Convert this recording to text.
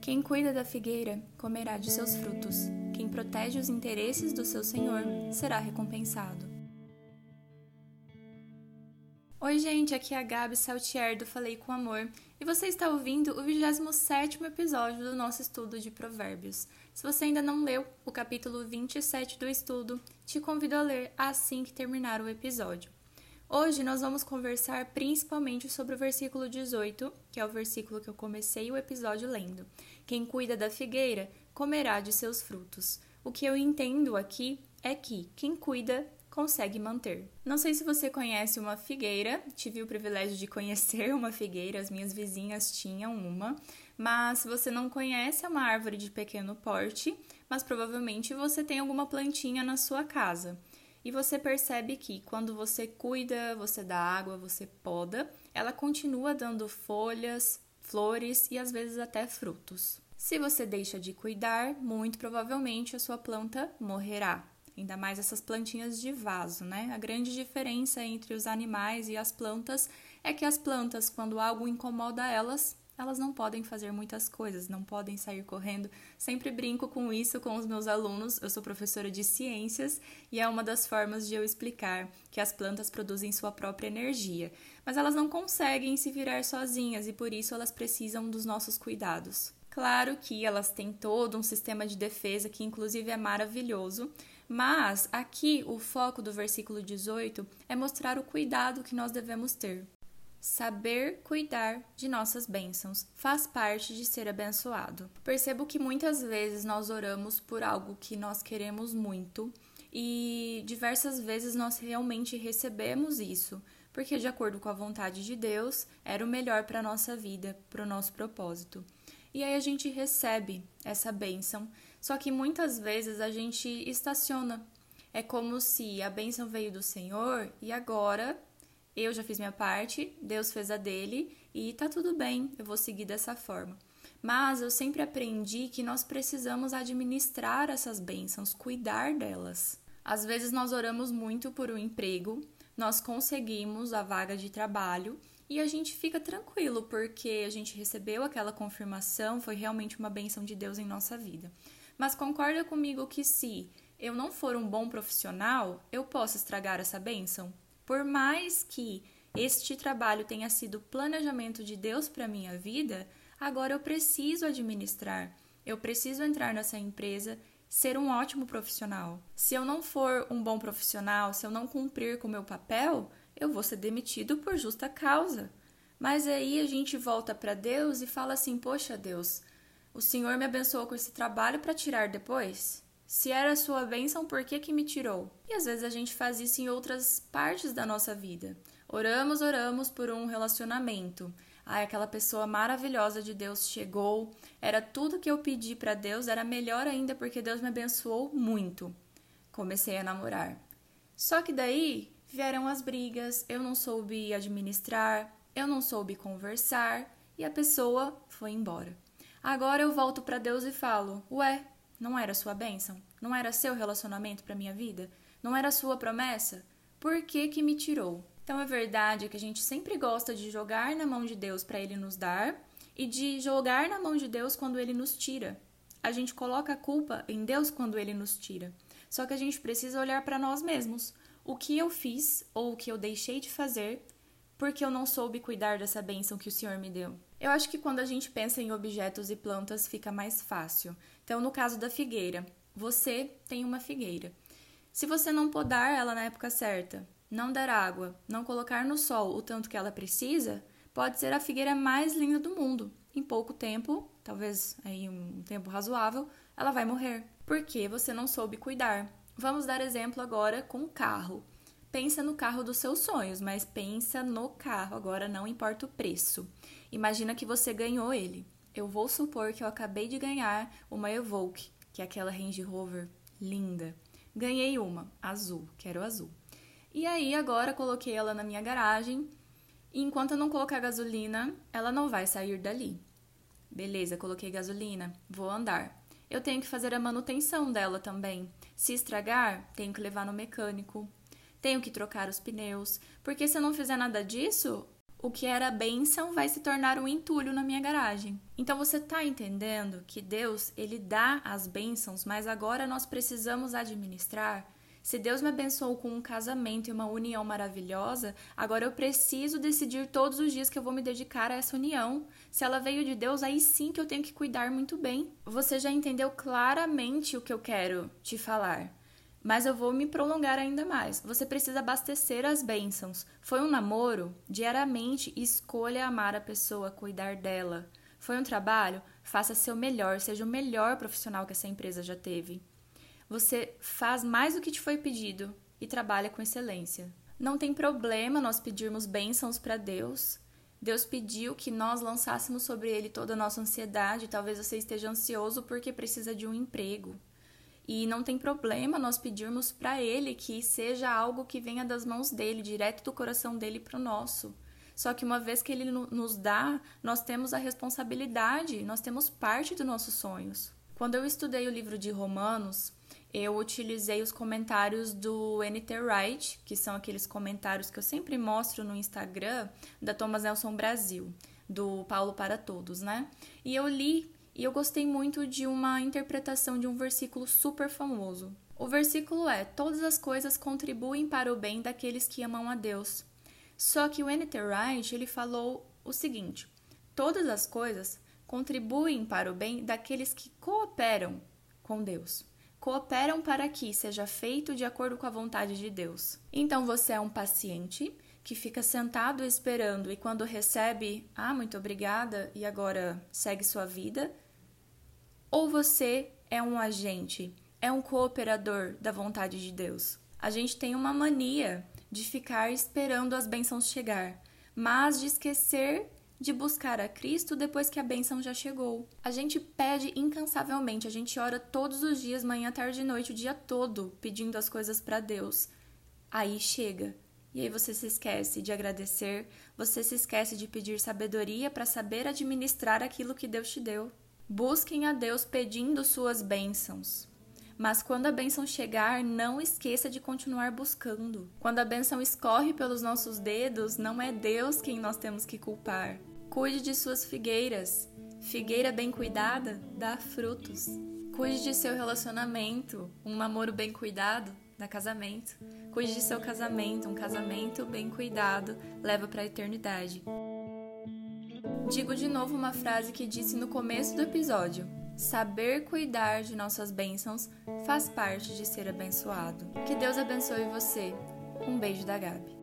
Quem cuida da figueira comerá de seus frutos. Quem protege os interesses do seu senhor será recompensado. Oi, gente, aqui é a Gabi Saltier do Falei com Amor e você está ouvindo o 27 episódio do nosso estudo de Provérbios. Se você ainda não leu o capítulo 27 do estudo, te convido a ler assim que terminar o episódio. Hoje nós vamos conversar principalmente sobre o versículo 18, que é o versículo que eu comecei o episódio lendo. Quem cuida da figueira comerá de seus frutos. O que eu entendo aqui é que quem cuida consegue manter. Não sei se você conhece uma figueira, tive o privilégio de conhecer uma figueira, as minhas vizinhas tinham uma, mas se você não conhece, é uma árvore de pequeno porte, mas provavelmente você tem alguma plantinha na sua casa. E você percebe que quando você cuida, você dá água, você poda, ela continua dando folhas, flores e às vezes até frutos. Se você deixa de cuidar, muito provavelmente a sua planta morrerá. Ainda mais essas plantinhas de vaso, né? A grande diferença entre os animais e as plantas é que as plantas, quando algo incomoda elas, elas não podem fazer muitas coisas, não podem sair correndo. Sempre brinco com isso com os meus alunos. Eu sou professora de ciências e é uma das formas de eu explicar que as plantas produzem sua própria energia, mas elas não conseguem se virar sozinhas e por isso elas precisam dos nossos cuidados. Claro que elas têm todo um sistema de defesa que, inclusive, é maravilhoso, mas aqui o foco do versículo 18 é mostrar o cuidado que nós devemos ter. Saber cuidar de nossas bênçãos faz parte de ser abençoado. Percebo que muitas vezes nós oramos por algo que nós queremos muito e diversas vezes nós realmente recebemos isso, porque, de acordo com a vontade de Deus, era o melhor para a nossa vida, para o nosso propósito. E aí a gente recebe essa bênção, só que muitas vezes a gente estaciona. É como se a bênção veio do Senhor e agora eu já fiz minha parte, Deus fez a dele e tá tudo bem, eu vou seguir dessa forma. Mas eu sempre aprendi que nós precisamos administrar essas bênçãos, cuidar delas. Às vezes nós oramos muito por um emprego, nós conseguimos a vaga de trabalho e a gente fica tranquilo porque a gente recebeu aquela confirmação, foi realmente uma bênção de Deus em nossa vida. Mas concorda comigo que se eu não for um bom profissional, eu posso estragar essa bênção? Por mais que este trabalho tenha sido planejamento de Deus para minha vida, agora eu preciso administrar. Eu preciso entrar nessa empresa, ser um ótimo profissional. Se eu não for um bom profissional, se eu não cumprir com o meu papel, eu vou ser demitido por justa causa. Mas aí a gente volta para Deus e fala assim: Poxa, Deus, o Senhor me abençoou com esse trabalho para tirar depois? Se era sua bênção, por que, que me tirou? E às vezes a gente faz isso em outras partes da nossa vida. Oramos, oramos por um relacionamento. Ai, aquela pessoa maravilhosa de Deus chegou, era tudo que eu pedi para Deus, era melhor ainda porque Deus me abençoou muito. Comecei a namorar. Só que daí vieram as brigas, eu não soube administrar, eu não soube conversar e a pessoa foi embora. Agora eu volto para Deus e falo: Ué, não era sua bênção? Não era seu relacionamento para minha vida? Não era sua promessa? Por que que me tirou? Então é verdade que a gente sempre gosta de jogar na mão de Deus para ele nos dar e de jogar na mão de Deus quando ele nos tira. A gente coloca a culpa em Deus quando ele nos tira. Só que a gente precisa olhar para nós mesmos. O que eu fiz ou o que eu deixei de fazer porque eu não soube cuidar dessa bênção que o Senhor me deu? Eu acho que quando a gente pensa em objetos e plantas fica mais fácil. Então, no caso da figueira, você tem uma figueira. Se você não podar ela na época certa, não dar água, não colocar no sol o tanto que ela precisa, pode ser a figueira mais linda do mundo. Em pouco tempo, talvez aí um tempo razoável, ela vai morrer, porque você não soube cuidar. Vamos dar exemplo agora com o carro. Pensa no carro dos seus sonhos, mas pensa no carro, agora não importa o preço. Imagina que você ganhou ele. Eu vou supor que eu acabei de ganhar uma Evoque, que é aquela Range Rover linda. Ganhei uma, azul, quero azul. E aí agora coloquei ela na minha garagem. E enquanto eu não colocar gasolina, ela não vai sair dali. Beleza, coloquei gasolina, vou andar. Eu tenho que fazer a manutenção dela também. Se estragar, tenho que levar no mecânico. Tenho que trocar os pneus, porque se eu não fizer nada disso, o que era bênção vai se tornar um entulho na minha garagem. Então você está entendendo que Deus, ele dá as bênçãos, mas agora nós precisamos administrar se Deus me abençoou com um casamento e uma união maravilhosa, agora eu preciso decidir todos os dias que eu vou me dedicar a essa união. Se ela veio de Deus, aí sim que eu tenho que cuidar muito bem. Você já entendeu claramente o que eu quero te falar. Mas eu vou me prolongar ainda mais. Você precisa abastecer as bênçãos. Foi um namoro? Diariamente escolha amar a pessoa, cuidar dela. Foi um trabalho? Faça seu melhor, seja o melhor profissional que essa empresa já teve. Você faz mais do que te foi pedido e trabalha com excelência. Não tem problema nós pedirmos bênçãos para Deus. Deus pediu que nós lançássemos sobre ele toda a nossa ansiedade. Talvez você esteja ansioso porque precisa de um emprego. E não tem problema nós pedirmos para ele que seja algo que venha das mãos dele, direto do coração dele para o nosso. Só que uma vez que ele nos dá, nós temos a responsabilidade, nós temos parte dos nossos sonhos. Quando eu estudei o livro de Romanos, eu utilizei os comentários do NT Wright, que são aqueles comentários que eu sempre mostro no Instagram da Thomas Nelson Brasil, do Paulo para Todos, né? E eu li e eu gostei muito de uma interpretação de um versículo super famoso. O versículo é: Todas as coisas contribuem para o bem daqueles que amam a Deus. Só que o NT Wright ele falou o seguinte: Todas as coisas contribuem para o bem daqueles que cooperam com Deus cooperam para que seja feito de acordo com a vontade de Deus. Então você é um paciente que fica sentado esperando e quando recebe, ah, muito obrigada, e agora segue sua vida? Ou você é um agente, é um cooperador da vontade de Deus? A gente tem uma mania de ficar esperando as bênçãos chegar, mas de esquecer de buscar a Cristo depois que a bênção já chegou. A gente pede incansavelmente, a gente ora todos os dias, manhã, tarde e noite, o dia todo, pedindo as coisas para Deus. Aí chega. E aí você se esquece de agradecer, você se esquece de pedir sabedoria para saber administrar aquilo que Deus te deu. Busquem a Deus pedindo suas bênçãos. Mas quando a bênção chegar, não esqueça de continuar buscando. Quando a bênção escorre pelos nossos dedos, não é Deus quem nós temos que culpar. Cuide de suas figueiras. Figueira bem cuidada dá frutos. Cuide de seu relacionamento. Um namoro bem cuidado dá casamento. Cuide de seu casamento. Um casamento bem cuidado leva para a eternidade. Digo de novo uma frase que disse no começo do episódio: Saber cuidar de nossas bênçãos faz parte de ser abençoado. Que Deus abençoe você. Um beijo da Gabi.